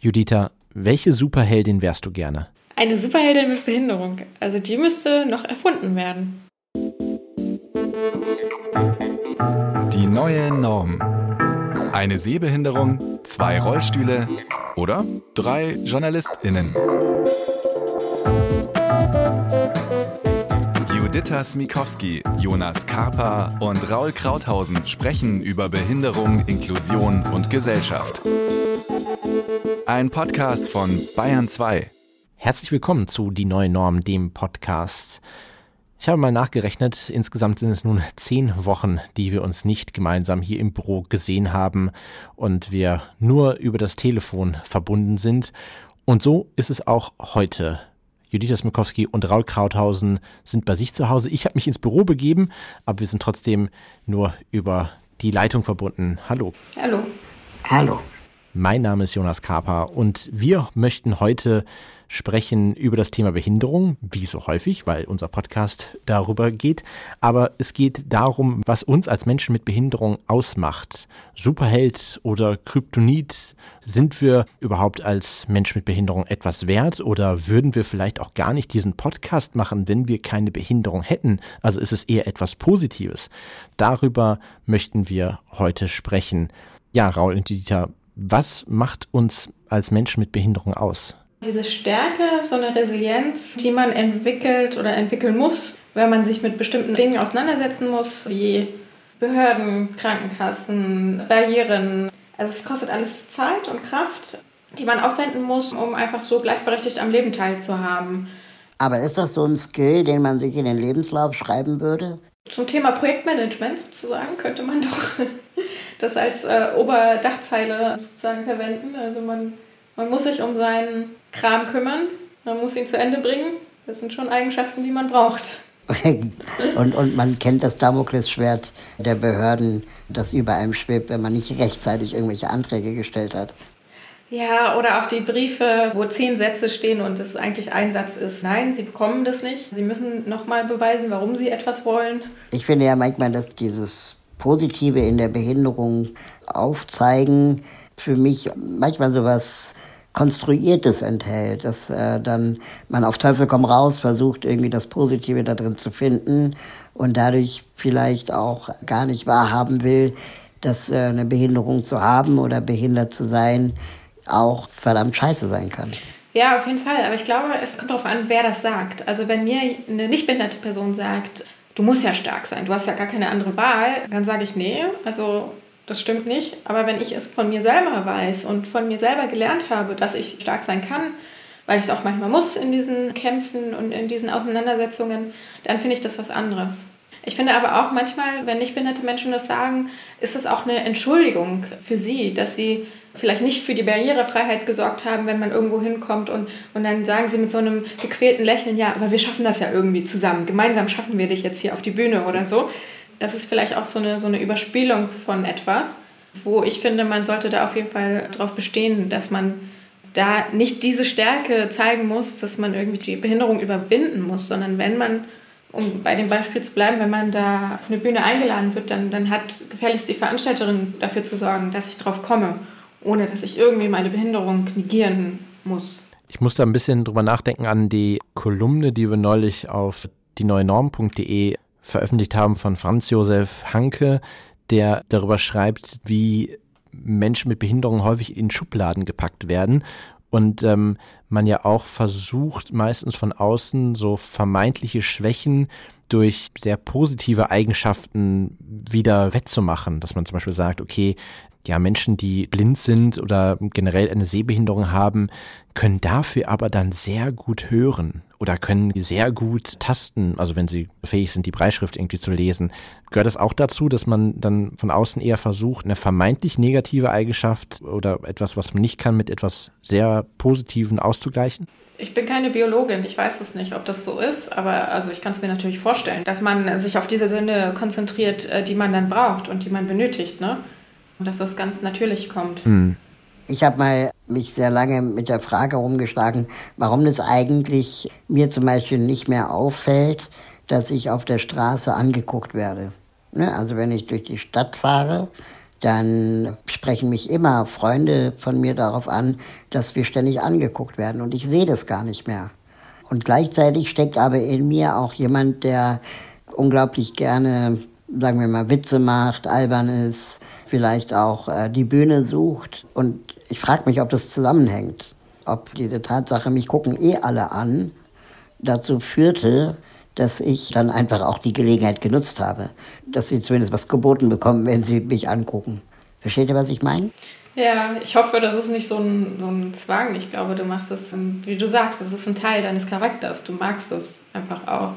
Judita, welche Superheldin wärst du gerne? Eine Superheldin mit Behinderung. Also die müsste noch erfunden werden. Die neue Norm. Eine Sehbehinderung, zwei Rollstühle oder drei JournalistInnen. Judita Smikowski, Jonas Karpa und Raul Krauthausen sprechen über Behinderung, Inklusion und Gesellschaft. Ein Podcast von Bayern 2. Herzlich willkommen zu Die neue Norm, dem Podcast. Ich habe mal nachgerechnet, insgesamt sind es nun zehn Wochen, die wir uns nicht gemeinsam hier im Büro gesehen haben und wir nur über das Telefon verbunden sind. Und so ist es auch heute. Judith Smikowski und Raul Krauthausen sind bei sich zu Hause. Ich habe mich ins Büro begeben, aber wir sind trotzdem nur über die Leitung verbunden. Hallo. Hallo. Hallo. Mein Name ist Jonas Kaper und wir möchten heute sprechen über das Thema Behinderung, wie so häufig, weil unser Podcast darüber geht. Aber es geht darum, was uns als Menschen mit Behinderung ausmacht. Superheld oder Kryptonit. Sind wir überhaupt als Mensch mit Behinderung etwas wert oder würden wir vielleicht auch gar nicht diesen Podcast machen, wenn wir keine Behinderung hätten? Also ist es eher etwas Positives. Darüber möchten wir heute sprechen. Ja, Raul und Dieter, was macht uns als Menschen mit Behinderung aus? Diese Stärke, so eine Resilienz, die man entwickelt oder entwickeln muss, wenn man sich mit bestimmten Dingen auseinandersetzen muss, wie Behörden, Krankenkassen, Barrieren. Also es kostet alles Zeit und Kraft, die man aufwenden muss, um einfach so gleichberechtigt am Leben teilzuhaben. Aber ist das so ein Skill, den man sich in den Lebenslauf schreiben würde? Zum Thema Projektmanagement sozusagen könnte man doch das als äh, Oberdachzeile sozusagen verwenden. Also man, man muss sich um seinen Kram kümmern, man muss ihn zu Ende bringen. Das sind schon Eigenschaften, die man braucht. und, und man kennt das Damoklesschwert der Behörden, das über einem schwebt, wenn man nicht rechtzeitig irgendwelche Anträge gestellt hat. Ja, oder auch die Briefe, wo zehn Sätze stehen und es eigentlich ein Satz ist. Nein, Sie bekommen das nicht. Sie müssen nochmal beweisen, warum Sie etwas wollen. Ich finde ja manchmal, dass dieses Positive in der Behinderung aufzeigen für mich manchmal so was Konstruiertes enthält, dass äh, dann man auf Teufel komm raus versucht, irgendwie das Positive da drin zu finden und dadurch vielleicht auch gar nicht wahrhaben will, dass äh, eine Behinderung zu haben oder behindert zu sein auch verdammt scheiße sein kann. Ja, auf jeden Fall. Aber ich glaube, es kommt darauf an, wer das sagt. Also wenn mir eine nicht behinderte Person sagt, du musst ja stark sein, du hast ja gar keine andere Wahl, dann sage ich, nee, also das stimmt nicht. Aber wenn ich es von mir selber weiß und von mir selber gelernt habe, dass ich stark sein kann, weil ich es auch manchmal muss in diesen Kämpfen und in diesen Auseinandersetzungen, dann finde ich das was anderes. Ich finde aber auch manchmal, wenn nicht behinderte Menschen das sagen, ist es auch eine Entschuldigung für sie, dass sie vielleicht nicht für die Barrierefreiheit gesorgt haben, wenn man irgendwo hinkommt und, und dann sagen sie mit so einem gequälten Lächeln, ja, aber wir schaffen das ja irgendwie zusammen. Gemeinsam schaffen wir dich jetzt hier auf die Bühne oder so. Das ist vielleicht auch so eine, so eine Überspielung von etwas, wo ich finde, man sollte da auf jeden Fall darauf bestehen, dass man da nicht diese Stärke zeigen muss, dass man irgendwie die Behinderung überwinden muss, sondern wenn man, um bei dem Beispiel zu bleiben, wenn man da auf eine Bühne eingeladen wird, dann, dann hat gefährlichst die Veranstalterin dafür zu sorgen, dass ich drauf komme ohne dass ich irgendwie meine Behinderung negieren muss. Ich musste ein bisschen drüber nachdenken an die Kolumne, die wir neulich auf die neue Norm.de veröffentlicht haben von Franz Josef Hanke, der darüber schreibt, wie Menschen mit Behinderung häufig in Schubladen gepackt werden und ähm, man ja auch versucht, meistens von außen so vermeintliche Schwächen durch sehr positive Eigenschaften wieder wettzumachen, dass man zum Beispiel sagt, okay, ja, Menschen, die blind sind oder generell eine Sehbehinderung haben, können dafür aber dann sehr gut hören oder können sehr gut tasten, also wenn sie fähig sind, die Breitschrift irgendwie zu lesen. Gehört das auch dazu, dass man dann von außen eher versucht, eine vermeintlich negative Eigenschaft oder etwas, was man nicht kann, mit etwas sehr Positiven auszugleichen? Ich bin keine Biologin, ich weiß es nicht, ob das so ist, aber also ich kann es mir natürlich vorstellen, dass man sich auf diese Sinne konzentriert, äh, die man dann braucht und die man benötigt, ne? Und dass das ganz natürlich kommt. Mhm. Ich habe mal mich sehr lange mit der Frage rumgeschlagen, warum es eigentlich mir zum Beispiel nicht mehr auffällt, dass ich auf der Straße angeguckt werde. Ne? Also wenn ich durch die Stadt fahre, dann sprechen mich immer Freunde von mir darauf an, dass wir ständig angeguckt werden und ich sehe das gar nicht mehr. Und gleichzeitig steckt aber in mir auch jemand, der unglaublich gerne, sagen wir mal, Witze macht, albern ist, vielleicht auch äh, die Bühne sucht. Und ich frage mich, ob das zusammenhängt. Ob diese Tatsache, mich gucken eh alle an, dazu führte, dass ich dann einfach auch die Gelegenheit genutzt habe, dass sie zumindest was geboten bekommen, wenn sie mich angucken. Versteht ihr, was ich meine? Ja, ich hoffe, das ist nicht so ein, so ein Zwang. Ich glaube, du machst das, wie du sagst, das ist ein Teil deines Charakters. Du magst es einfach auch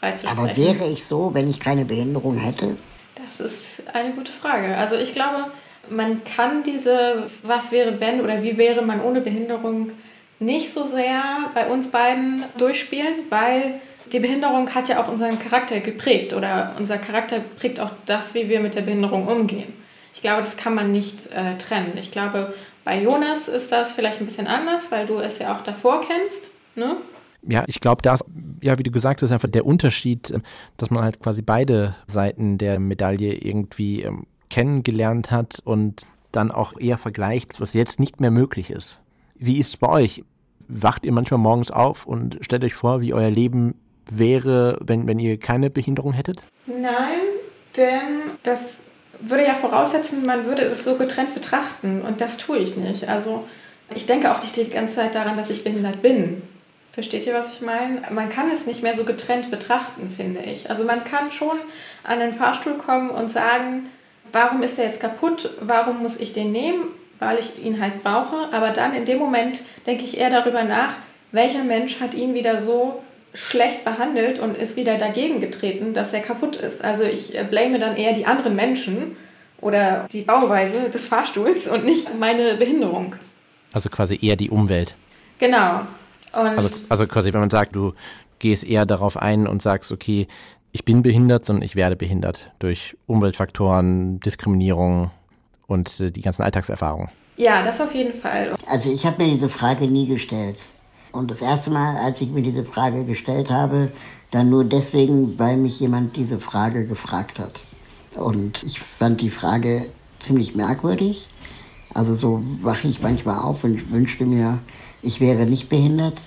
Aber wäre ich so, wenn ich keine Behinderung hätte? Das ist eine gute Frage. Also ich glaube, man kann diese Was wäre wenn oder wie wäre man ohne Behinderung nicht so sehr bei uns beiden durchspielen, weil die Behinderung hat ja auch unseren Charakter geprägt oder unser Charakter prägt auch das, wie wir mit der Behinderung umgehen. Ich glaube, das kann man nicht äh, trennen. Ich glaube, bei Jonas ist das vielleicht ein bisschen anders, weil du es ja auch davor kennst. Ne? Ja, ich glaube, da ja, wie du gesagt hast, einfach der Unterschied, ähm, dass man halt quasi beide Seiten der Medaille irgendwie ähm, kennengelernt hat und dann auch eher vergleicht, was jetzt nicht mehr möglich ist. Wie ist es bei euch? Wacht ihr manchmal morgens auf und stellt euch vor, wie euer Leben wäre, wenn, wenn ihr keine Behinderung hättet? Nein, denn das würde ja voraussetzen, man würde es so getrennt betrachten und das tue ich nicht. Also ich denke auch nicht die ganze Zeit daran, dass ich behindert bin. Versteht ihr, was ich meine? Man kann es nicht mehr so getrennt betrachten, finde ich. Also man kann schon an den Fahrstuhl kommen und sagen, warum ist der jetzt kaputt? Warum muss ich den nehmen? Weil ich ihn halt brauche. Aber dann in dem Moment denke ich eher darüber nach, welcher Mensch hat ihn wieder so schlecht behandelt und ist wieder dagegen getreten, dass er kaputt ist. Also ich äh, blame dann eher die anderen Menschen oder die Bauweise des Fahrstuhls und nicht meine Behinderung. Also quasi eher die Umwelt. Genau. Also, also quasi, wenn man sagt, du gehst eher darauf ein und sagst, okay, ich bin behindert, sondern ich werde behindert durch Umweltfaktoren, Diskriminierung und äh, die ganzen Alltagserfahrungen. Ja, das auf jeden Fall. Also ich habe mir diese Frage nie gestellt. Und das erste Mal, als ich mir diese Frage gestellt habe, dann nur deswegen, weil mich jemand diese Frage gefragt hat. Und ich fand die Frage ziemlich merkwürdig. Also so wache ich manchmal auf und wünschte mir, ich wäre nicht behindert.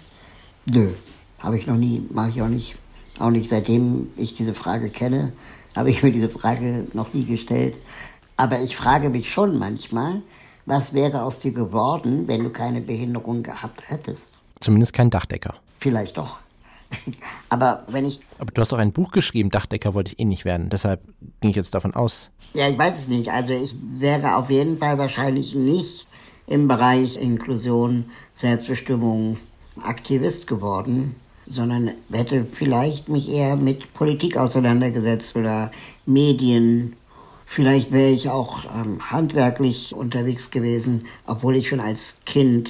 Nö, habe ich noch nie, mache ich auch nicht. Auch nicht seitdem ich diese Frage kenne, habe ich mir diese Frage noch nie gestellt. Aber ich frage mich schon manchmal, was wäre aus dir geworden, wenn du keine Behinderung gehabt hättest? Zumindest kein Dachdecker. Vielleicht doch. Aber wenn ich. Aber du hast doch ein Buch geschrieben, Dachdecker wollte ich eh nicht werden. Deshalb ging ich jetzt davon aus. Ja, ich weiß es nicht. Also ich wäre auf jeden Fall wahrscheinlich nicht im Bereich Inklusion, Selbstbestimmung Aktivist geworden, sondern hätte vielleicht mich eher mit Politik auseinandergesetzt oder Medien. Vielleicht wäre ich auch ähm, handwerklich unterwegs gewesen, obwohl ich schon als Kind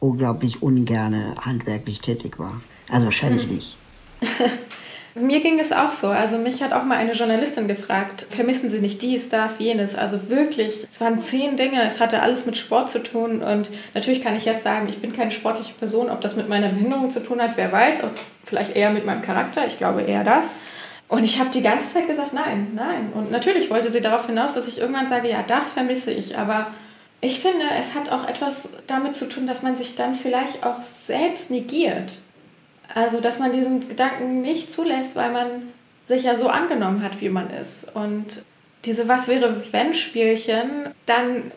unglaublich ungerne handwerklich tätig war. Also wahrscheinlich mhm. nicht. Mir ging es auch so. Also mich hat auch mal eine Journalistin gefragt, vermissen Sie nicht dies, das, jenes? Also wirklich, es waren zehn Dinge, es hatte alles mit Sport zu tun und natürlich kann ich jetzt sagen, ich bin keine sportliche Person, ob das mit meiner Behinderung zu tun hat, wer weiß, ob vielleicht eher mit meinem Charakter, ich glaube eher das. Und ich habe die ganze Zeit gesagt, nein, nein. Und natürlich wollte sie darauf hinaus, dass ich irgendwann sage, ja, das vermisse ich, aber ich finde, es hat auch etwas damit zu tun, dass man sich dann vielleicht auch selbst negiert. Also, dass man diesen Gedanken nicht zulässt, weil man sich ja so angenommen hat, wie man ist. Und diese Was wäre wenn Spielchen dann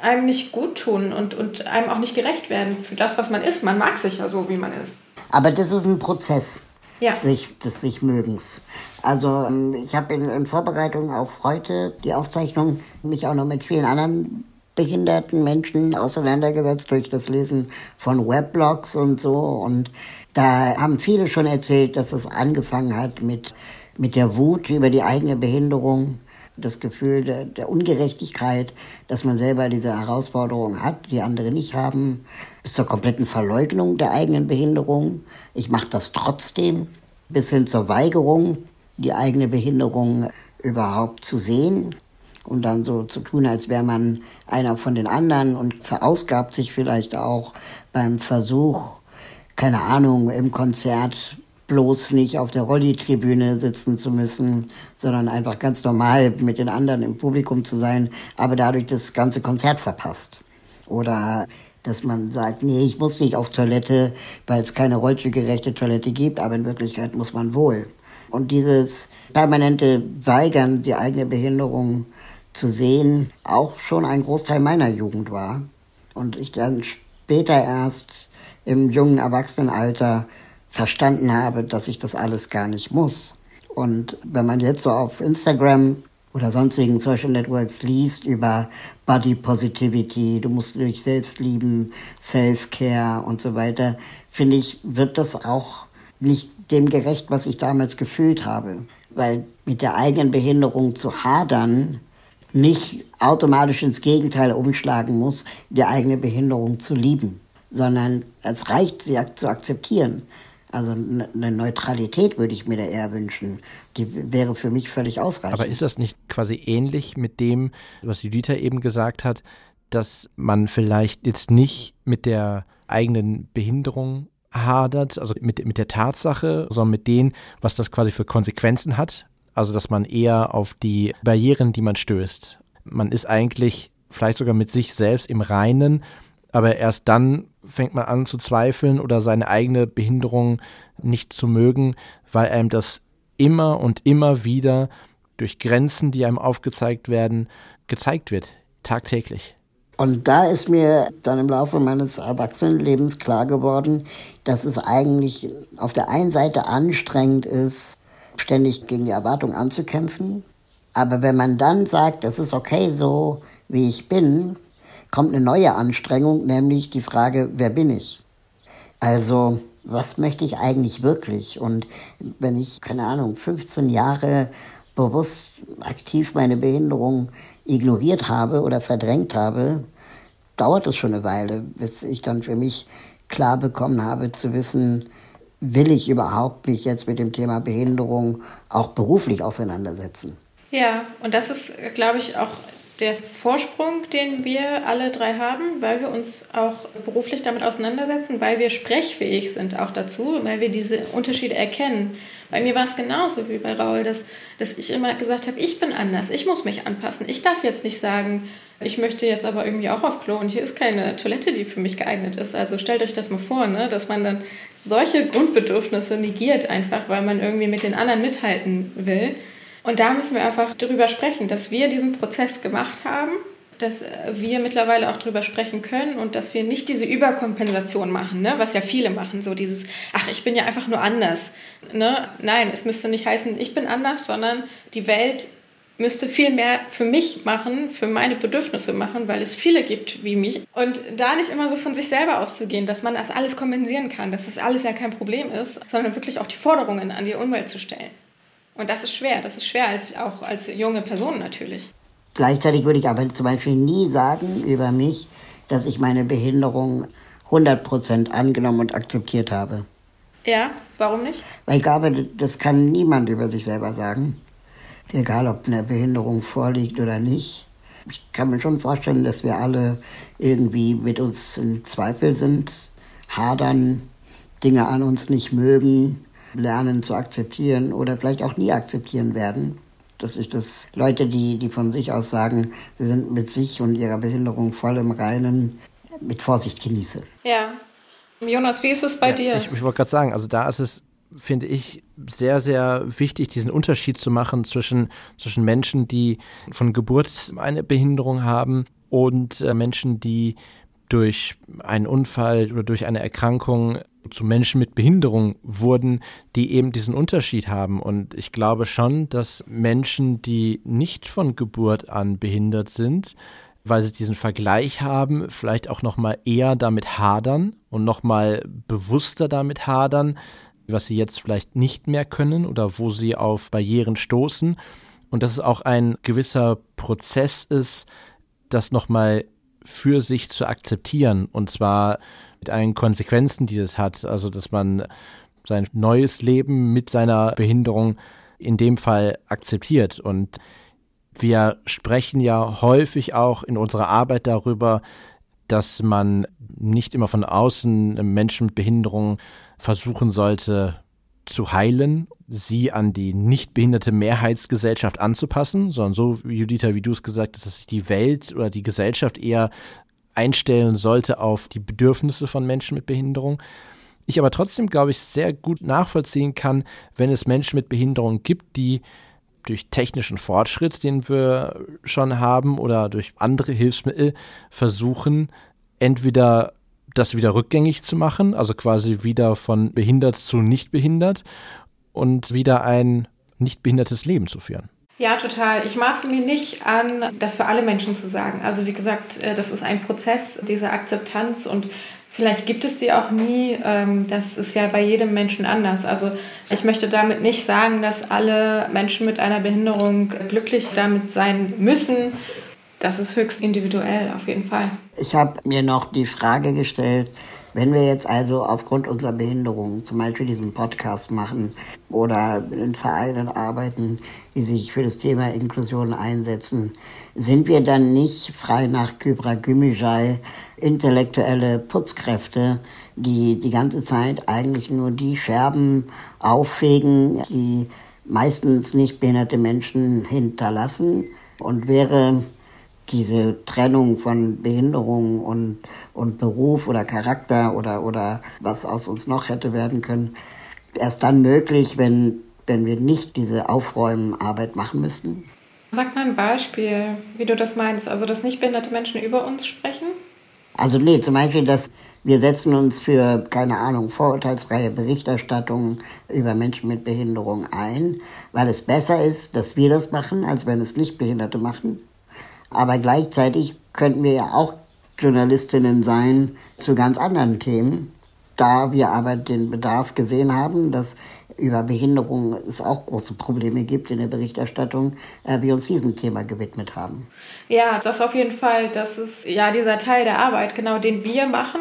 einem nicht gut tun und, und einem auch nicht gerecht werden für das, was man ist. Man mag sich ja so, wie man ist. Aber das ist ein Prozess ja. des, des sich Mögens. Also ähm, ich habe in, in Vorbereitung auf heute die Aufzeichnung mich auch noch mit vielen anderen behinderten Menschen auseinandergesetzt durch das Lesen von Weblogs und so. Und da haben viele schon erzählt, dass es angefangen hat mit, mit der Wut über die eigene Behinderung, das Gefühl der, der Ungerechtigkeit, dass man selber diese Herausforderung hat, die andere nicht haben, bis zur kompletten Verleugnung der eigenen Behinderung. Ich mache das trotzdem, bis hin zur Weigerung, die eigene Behinderung überhaupt zu sehen und dann so zu tun, als wäre man einer von den anderen und verausgabt sich vielleicht auch beim Versuch, keine Ahnung, im Konzert bloß nicht auf der Rolli-Tribüne sitzen zu müssen, sondern einfach ganz normal mit den anderen im Publikum zu sein, aber dadurch das ganze Konzert verpasst. Oder dass man sagt, nee, ich muss nicht auf Toilette, weil es keine rollstuhlgerechte Toilette gibt, aber in Wirklichkeit muss man wohl. Und dieses permanente Weigern, die eigene Behinderung zu sehen, auch schon ein Großteil meiner Jugend war. Und ich dann später erst im jungen Erwachsenenalter verstanden habe, dass ich das alles gar nicht muss. Und wenn man jetzt so auf Instagram oder sonstigen Social Networks liest über Body Positivity, du musst dich selbst lieben, Self-Care und so weiter, finde ich, wird das auch nicht dem gerecht, was ich damals gefühlt habe. Weil mit der eigenen Behinderung zu hadern, nicht automatisch ins Gegenteil umschlagen muss, die eigene Behinderung zu lieben, sondern es reicht, sie zu akzeptieren. Also eine Neutralität würde ich mir da eher wünschen. Die wäre für mich völlig ausreichend. Aber ist das nicht quasi ähnlich mit dem, was Judith eben gesagt hat, dass man vielleicht jetzt nicht mit der eigenen Behinderung hadert, also mit, mit der Tatsache, sondern mit dem, was das quasi für Konsequenzen hat. Also, dass man eher auf die Barrieren, die man stößt. Man ist eigentlich vielleicht sogar mit sich selbst im Reinen, aber erst dann fängt man an zu zweifeln oder seine eigene Behinderung nicht zu mögen, weil einem das immer und immer wieder durch Grenzen, die einem aufgezeigt werden, gezeigt wird, tagtäglich. Und da ist mir dann im Laufe meines Erwachsenenlebens klar geworden, dass es eigentlich auf der einen Seite anstrengend ist, ständig gegen die Erwartung anzukämpfen. Aber wenn man dann sagt, es ist okay so, wie ich bin, kommt eine neue Anstrengung, nämlich die Frage, wer bin ich? Also, was möchte ich eigentlich wirklich? Und wenn ich, keine Ahnung, 15 Jahre bewusst aktiv meine Behinderung ignoriert habe oder verdrängt habe, dauert es schon eine Weile, bis ich dann für mich klar bekommen habe zu wissen, will ich überhaupt mich jetzt mit dem Thema Behinderung auch beruflich auseinandersetzen. Ja, und das ist, glaube ich, auch der Vorsprung, den wir alle drei haben, weil wir uns auch beruflich damit auseinandersetzen, weil wir sprechfähig sind auch dazu, weil wir diese Unterschiede erkennen. Bei mir war es genauso wie bei Raul, dass, dass ich immer gesagt habe, ich bin anders, ich muss mich anpassen. Ich darf jetzt nicht sagen, ich möchte jetzt aber irgendwie auch auf Klo und hier ist keine Toilette, die für mich geeignet ist. Also stellt euch das mal vor, ne? dass man dann solche Grundbedürfnisse negiert einfach, weil man irgendwie mit den anderen mithalten will. Und da müssen wir einfach drüber sprechen, dass wir diesen Prozess gemacht haben, dass wir mittlerweile auch drüber sprechen können und dass wir nicht diese Überkompensation machen, ne? was ja viele machen, so dieses, ach, ich bin ja einfach nur anders. Ne? Nein, es müsste nicht heißen, ich bin anders, sondern die Welt müsste viel mehr für mich machen, für meine Bedürfnisse machen, weil es viele gibt wie mich. Und da nicht immer so von sich selber auszugehen, dass man das alles kompensieren kann, dass das alles ja kein Problem ist, sondern wirklich auch die Forderungen an die Umwelt zu stellen. Und das ist schwer. Das ist schwer, als, auch als junge Person natürlich. Gleichzeitig würde ich aber zum Beispiel nie sagen über mich, dass ich meine Behinderung 100% angenommen und akzeptiert habe. Ja, warum nicht? Weil ich glaube, das kann niemand über sich selber sagen. Egal, ob eine Behinderung vorliegt oder nicht. Ich kann mir schon vorstellen, dass wir alle irgendwie mit uns in Zweifel sind, hadern, Dinge an uns nicht mögen, lernen zu akzeptieren oder vielleicht auch nie akzeptieren werden. Dass ich das Leute, die, die von sich aus sagen, sie sind mit sich und ihrer Behinderung voll im Reinen, mit Vorsicht genieße. Ja. Jonas, wie ist es bei ja, dir? Ich, ich wollte gerade sagen, also da ist es, finde ich, sehr, sehr wichtig, diesen Unterschied zu machen zwischen, zwischen Menschen, die von Geburt eine Behinderung haben und äh, Menschen, die durch einen Unfall oder durch eine Erkrankung zu Menschen mit Behinderung wurden, die eben diesen Unterschied haben. Und ich glaube schon, dass Menschen, die nicht von Geburt an behindert sind, weil sie diesen Vergleich haben, vielleicht auch noch mal eher damit hadern und noch mal bewusster damit hadern, was sie jetzt vielleicht nicht mehr können oder wo sie auf Barrieren stoßen und dass es auch ein gewisser Prozess ist, das noch mal für sich zu akzeptieren und zwar mit allen Konsequenzen, die das hat. Also, dass man sein neues Leben mit seiner Behinderung in dem Fall akzeptiert. Und wir sprechen ja häufig auch in unserer Arbeit darüber, dass man nicht immer von außen Menschen mit Behinderung versuchen sollte, zu heilen, sie an die nicht behinderte Mehrheitsgesellschaft anzupassen, sondern so, Judith, wie du es gesagt hast, dass sich die Welt oder die Gesellschaft eher einstellen sollte auf die Bedürfnisse von Menschen mit Behinderung. Ich aber trotzdem, glaube ich, sehr gut nachvollziehen kann, wenn es Menschen mit Behinderung gibt, die durch technischen Fortschritt, den wir schon haben, oder durch andere Hilfsmittel versuchen, entweder das wieder rückgängig zu machen, also quasi wieder von behindert zu nicht behindert und wieder ein nicht behindertes Leben zu führen. Ja, total. Ich maße mir nicht an, das für alle Menschen zu sagen. Also wie gesagt, äh, das ist ein Prozess dieser Akzeptanz und vielleicht gibt es die auch nie. Ähm, das ist ja bei jedem Menschen anders. Also ich möchte damit nicht sagen, dass alle Menschen mit einer Behinderung glücklich damit sein müssen das ist höchst individuell auf jeden Fall. Ich habe mir noch die Frage gestellt, wenn wir jetzt also aufgrund unserer Behinderung zum Beispiel diesen Podcast machen oder in Vereinen arbeiten, die sich für das Thema Inklusion einsetzen, sind wir dann nicht frei nach Kybra Gümüşay intellektuelle Putzkräfte, die die ganze Zeit eigentlich nur die Scherben auffegen, die meistens nicht behinderte Menschen hinterlassen? Und wäre diese Trennung von Behinderung und, und Beruf oder Charakter oder, oder was aus uns noch hätte werden können, erst dann möglich, wenn, wenn wir nicht diese Aufräumenarbeit machen müssten? Sag mal ein Beispiel, wie du das meinst. Also, dass nicht behinderte Menschen über uns sprechen? Also, nee, zum Beispiel, dass wir setzen uns für, keine Ahnung, vorurteilsfreie Berichterstattung über Menschen mit Behinderung ein, weil es besser ist, dass wir das machen, als wenn es nicht Behinderte machen. Aber gleichzeitig könnten wir ja auch Journalistinnen sein zu ganz anderen Themen, da wir aber den Bedarf gesehen haben, dass über Behinderung es auch große Probleme gibt in der Berichterstattung, äh, wir uns diesem Thema gewidmet haben. Ja, das auf jeden Fall. Das ist ja dieser Teil der Arbeit, genau den wir machen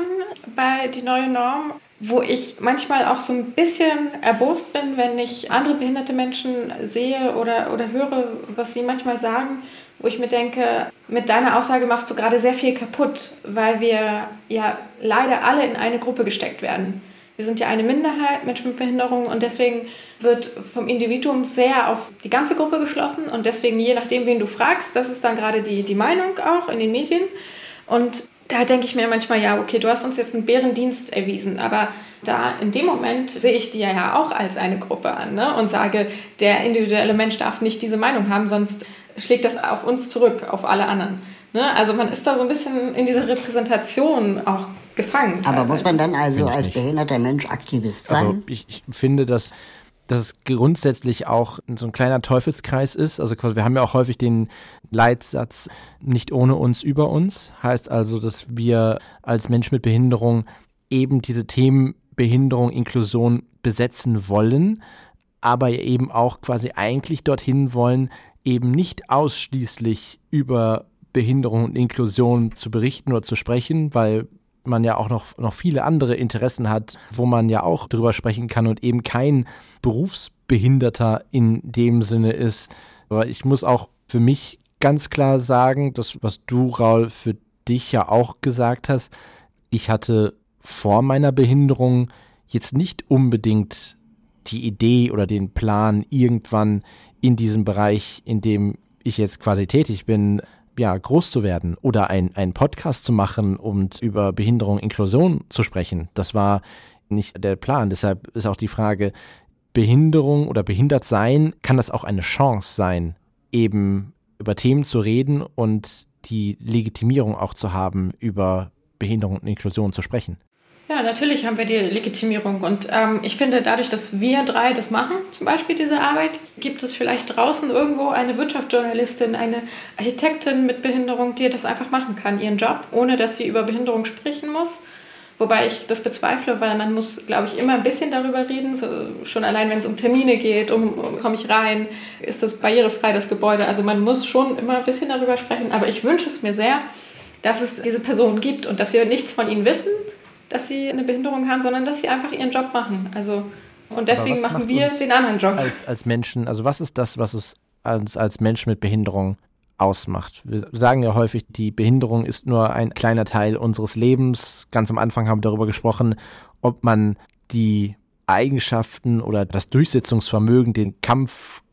bei die neue Norm wo ich manchmal auch so ein bisschen erbost bin, wenn ich andere behinderte Menschen sehe oder, oder höre, was sie manchmal sagen, wo ich mir denke, mit deiner Aussage machst du gerade sehr viel kaputt, weil wir ja leider alle in eine Gruppe gesteckt werden. Wir sind ja eine Minderheit, Menschen mit Behinderung, und deswegen wird vom Individuum sehr auf die ganze Gruppe geschlossen und deswegen, je nachdem, wen du fragst, das ist dann gerade die, die Meinung auch in den Medien. Und da denke ich mir manchmal, ja, okay, du hast uns jetzt einen Bärendienst erwiesen, aber da in dem Moment sehe ich die ja auch als eine Gruppe an ne? und sage, der individuelle Mensch darf nicht diese Meinung haben, sonst schlägt das auf uns zurück, auf alle anderen. Ne? Also man ist da so ein bisschen in dieser Repräsentation auch gefangen. Aber muss man dann also als behinderter Mensch Aktivist sein? Also ich, ich finde, dass dass es grundsätzlich auch so ein kleiner Teufelskreis ist. Also quasi, wir haben ja auch häufig den Leitsatz nicht ohne uns über uns. Heißt also, dass wir als Mensch mit Behinderung eben diese Themen Behinderung, Inklusion besetzen wollen, aber eben auch quasi eigentlich dorthin wollen, eben nicht ausschließlich über Behinderung und Inklusion zu berichten oder zu sprechen, weil man ja auch noch, noch viele andere Interessen hat, wo man ja auch drüber sprechen kann und eben kein Berufsbehinderter in dem Sinne ist. Aber ich muss auch für mich ganz klar sagen, das, was du, Raul, für dich ja auch gesagt hast, ich hatte vor meiner Behinderung jetzt nicht unbedingt die Idee oder den Plan, irgendwann in diesem Bereich, in dem ich jetzt quasi tätig bin, ja, groß zu werden oder ein, einen Podcast zu machen und über Behinderung, Inklusion zu sprechen. Das war nicht der Plan. Deshalb ist auch die Frage, Behinderung oder behindert sein, kann das auch eine Chance sein, eben über Themen zu reden und die Legitimierung auch zu haben, über Behinderung und Inklusion zu sprechen. Ja, natürlich haben wir die Legitimierung. Und ähm, ich finde, dadurch, dass wir drei das machen, zum Beispiel diese Arbeit, gibt es vielleicht draußen irgendwo eine Wirtschaftsjournalistin, eine Architektin mit Behinderung, die das einfach machen kann, ihren Job, ohne dass sie über Behinderung sprechen muss. Wobei ich das bezweifle, weil man muss, glaube ich, immer ein bisschen darüber reden. So, schon allein, wenn es um Termine geht, um, um komme ich rein, ist das barrierefrei, das Gebäude. Also man muss schon immer ein bisschen darüber sprechen. Aber ich wünsche es mir sehr, dass es diese Personen gibt und dass wir nichts von ihnen wissen, dass sie eine Behinderung haben, sondern dass sie einfach ihren Job machen. Also und deswegen machen wir den anderen Job. Als, als Menschen, also was ist das, was es als, als Mensch mit Behinderung ausmacht? Wir sagen ja häufig, die Behinderung ist nur ein kleiner Teil unseres Lebens. Ganz am Anfang haben wir darüber gesprochen, ob man die Eigenschaften oder das Durchsetzungsvermögen, den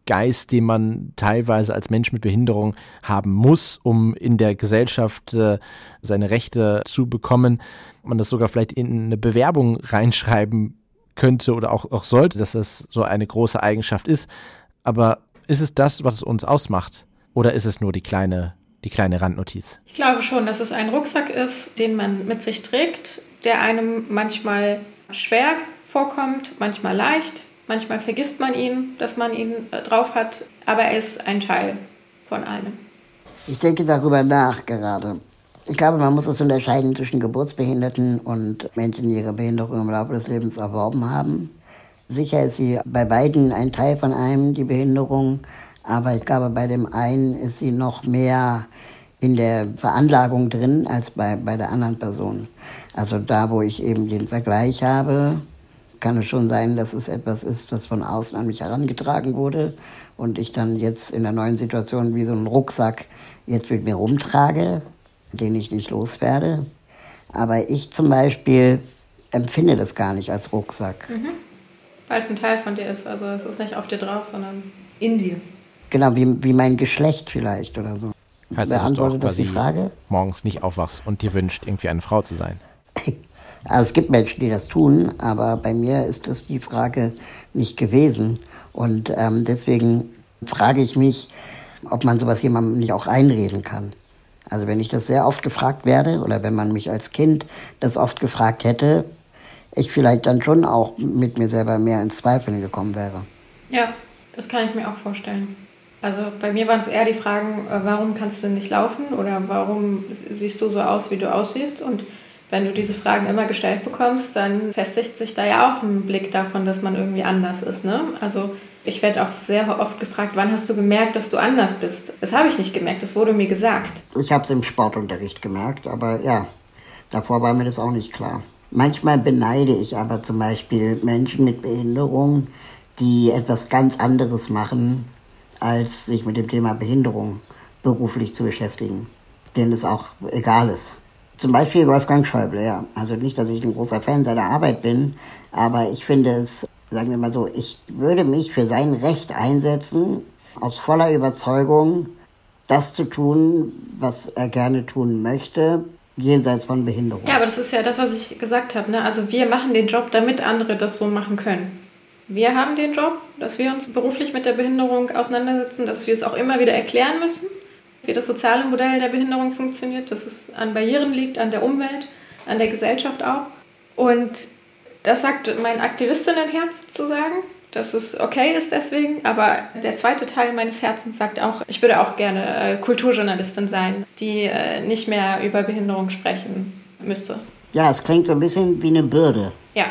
Kampfgeist, den man teilweise als Mensch mit Behinderung haben muss, um in der Gesellschaft äh, seine Rechte zu bekommen, man das sogar vielleicht in eine Bewerbung reinschreiben könnte oder auch, auch sollte, dass das so eine große Eigenschaft ist. Aber ist es das, was es uns ausmacht? Oder ist es nur die kleine, die kleine Randnotiz? Ich glaube schon, dass es ein Rucksack ist, den man mit sich trägt, der einem manchmal schwer vorkommt, manchmal leicht, manchmal vergisst man ihn, dass man ihn äh, drauf hat, aber er ist ein Teil von einem. Ich denke darüber nach gerade. Ich glaube, man muss es unterscheiden zwischen Geburtsbehinderten und Menschen, die ihre Behinderung im Laufe des Lebens erworben haben. Sicher ist sie bei beiden ein Teil von einem, die Behinderung, aber ich glaube, bei dem einen ist sie noch mehr in der Veranlagung drin als bei, bei der anderen Person. Also da, wo ich eben den Vergleich habe, kann es schon sein, dass es etwas ist, das von außen an mich herangetragen wurde und ich dann jetzt in der neuen Situation wie so einen Rucksack jetzt mit mir rumtrage, den ich nicht loswerde. Aber ich zum Beispiel empfinde das gar nicht als Rucksack. Mhm. Weil es ein Teil von dir ist. Also es ist nicht auf dir drauf, sondern in dir. Genau, wie, wie mein Geschlecht vielleicht oder so. Heißt Beantwortet das, das die Frage? Morgens nicht aufwachst und dir wünscht, irgendwie eine Frau zu sein. Also es gibt Menschen, die das tun, aber bei mir ist das die Frage nicht gewesen. Und ähm, deswegen frage ich mich, ob man sowas jemandem nicht auch einreden kann. Also wenn ich das sehr oft gefragt werde oder wenn man mich als Kind das oft gefragt hätte, ich vielleicht dann schon auch mit mir selber mehr ins Zweifeln gekommen wäre. Ja, das kann ich mir auch vorstellen. Also bei mir waren es eher die Fragen, äh, warum kannst du nicht laufen oder warum siehst du so aus, wie du aussiehst? Und wenn du diese Fragen immer gestellt bekommst, dann festigt sich da ja auch ein Blick davon, dass man irgendwie anders ist. Ne? Also ich werde auch sehr oft gefragt, wann hast du gemerkt, dass du anders bist? Das habe ich nicht gemerkt, das wurde mir gesagt. Ich habe es im Sportunterricht gemerkt, aber ja, davor war mir das auch nicht klar. Manchmal beneide ich aber zum Beispiel Menschen mit Behinderung, die etwas ganz anderes machen, als sich mit dem Thema Behinderung beruflich zu beschäftigen, denen es auch egal ist. Zum Beispiel Wolfgang Schäuble, ja. Also nicht, dass ich ein großer Fan seiner Arbeit bin, aber ich finde es, sagen wir mal so, ich würde mich für sein Recht einsetzen, aus voller Überzeugung, das zu tun, was er gerne tun möchte, jenseits von Behinderung. Ja, aber das ist ja das, was ich gesagt habe. Ne? Also wir machen den Job, damit andere das so machen können. Wir haben den Job, dass wir uns beruflich mit der Behinderung auseinandersetzen, dass wir es auch immer wieder erklären müssen, wie das soziale Modell der Behinderung funktioniert, dass es an Barrieren liegt, an der Umwelt, an der Gesellschaft auch. Und das sagt mein Aktivistinnenherz sozusagen, dass es okay ist deswegen. Aber der zweite Teil meines Herzens sagt auch, ich würde auch gerne äh, Kulturjournalistin sein, die äh, nicht mehr über Behinderung sprechen müsste. Ja, es klingt so ein bisschen wie eine Bürde. Ja,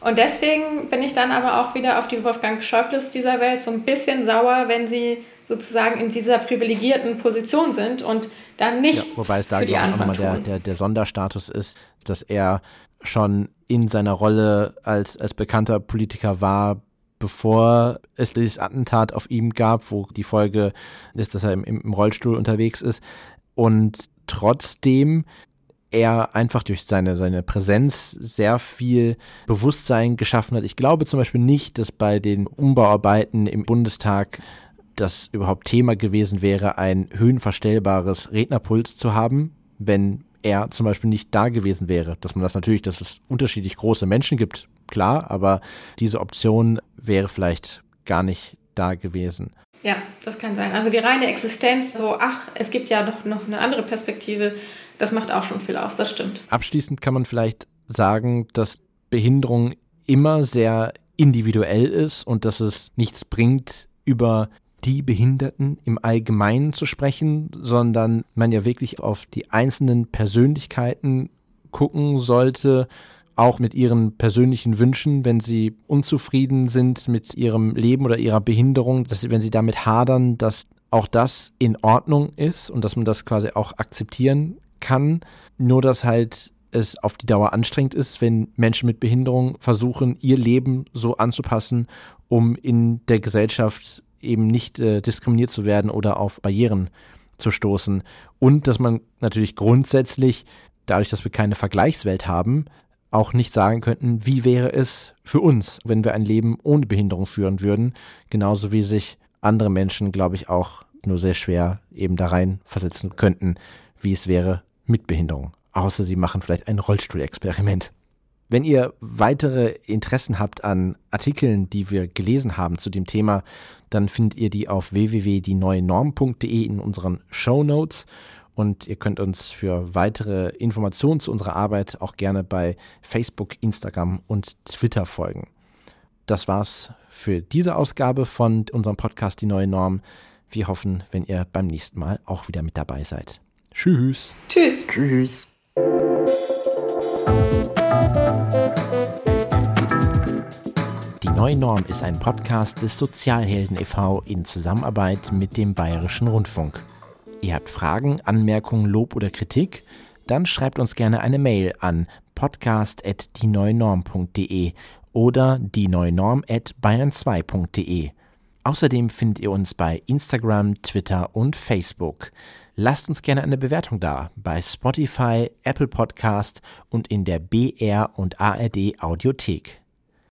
und deswegen bin ich dann aber auch wieder auf die Wolfgang Schäubles dieser Welt so ein bisschen sauer, wenn sie sozusagen in dieser privilegierten Position sind und dann nicht. Ja, wobei es da auch nochmal der, der, der Sonderstatus ist, dass er schon in seiner Rolle als, als bekannter Politiker war, bevor es dieses Attentat auf ihm gab, wo die Folge ist, dass er im, im Rollstuhl unterwegs ist. Und trotzdem er einfach durch seine, seine Präsenz sehr viel Bewusstsein geschaffen hat. Ich glaube zum Beispiel nicht, dass bei den Umbauarbeiten im Bundestag das überhaupt Thema gewesen wäre, ein höhenverstellbares Rednerpult zu haben, wenn er zum Beispiel nicht da gewesen wäre. Dass man das natürlich, dass es unterschiedlich große Menschen gibt, klar, aber diese Option wäre vielleicht gar nicht da gewesen. Ja, das kann sein. Also die reine Existenz, so, ach, es gibt ja doch noch eine andere Perspektive, das macht auch schon viel aus, das stimmt. Abschließend kann man vielleicht sagen, dass Behinderung immer sehr individuell ist und dass es nichts bringt, über die Behinderten im Allgemeinen zu sprechen, sondern man ja wirklich auf die einzelnen Persönlichkeiten gucken sollte, auch mit ihren persönlichen Wünschen, wenn sie unzufrieden sind mit ihrem Leben oder ihrer Behinderung, dass wenn sie damit hadern, dass auch das in Ordnung ist und dass man das quasi auch akzeptieren kann, nur dass halt es auf die Dauer anstrengend ist, wenn Menschen mit Behinderung versuchen, ihr Leben so anzupassen, um in der Gesellschaft eben nicht äh, diskriminiert zu werden oder auf Barrieren zu stoßen. Und dass man natürlich grundsätzlich, dadurch, dass wir keine Vergleichswelt haben, auch nicht sagen könnten, wie wäre es für uns, wenn wir ein Leben ohne Behinderung führen würden, genauso wie sich andere Menschen, glaube ich, auch nur sehr schwer eben da rein versetzen könnten, wie es wäre mit Behinderung. Außer sie machen vielleicht ein Rollstuhlexperiment. Wenn ihr weitere Interessen habt an Artikeln, die wir gelesen haben zu dem Thema, dann findet ihr die auf www.dieneuenorm.de in unseren Show Notes und ihr könnt uns für weitere Informationen zu unserer Arbeit auch gerne bei Facebook, Instagram und Twitter folgen. Das war's für diese Ausgabe von unserem Podcast Die neue Norm. Wir hoffen, wenn ihr beim nächsten Mal auch wieder mit dabei seid. Tschüss. Tschüss. Tschüss. Die neue Norm ist ein Podcast des Sozialhelden e.V. in Zusammenarbeit mit dem Bayerischen Rundfunk. Ihr habt Fragen, Anmerkungen, Lob oder Kritik? Dann schreibt uns gerne eine Mail an podcast.dieneuenorm.de oder dieneuenorm.bayern2.de. Außerdem findet ihr uns bei Instagram, Twitter und Facebook. Lasst uns gerne eine Bewertung da bei Spotify, Apple Podcast und in der BR und ARD Audiothek.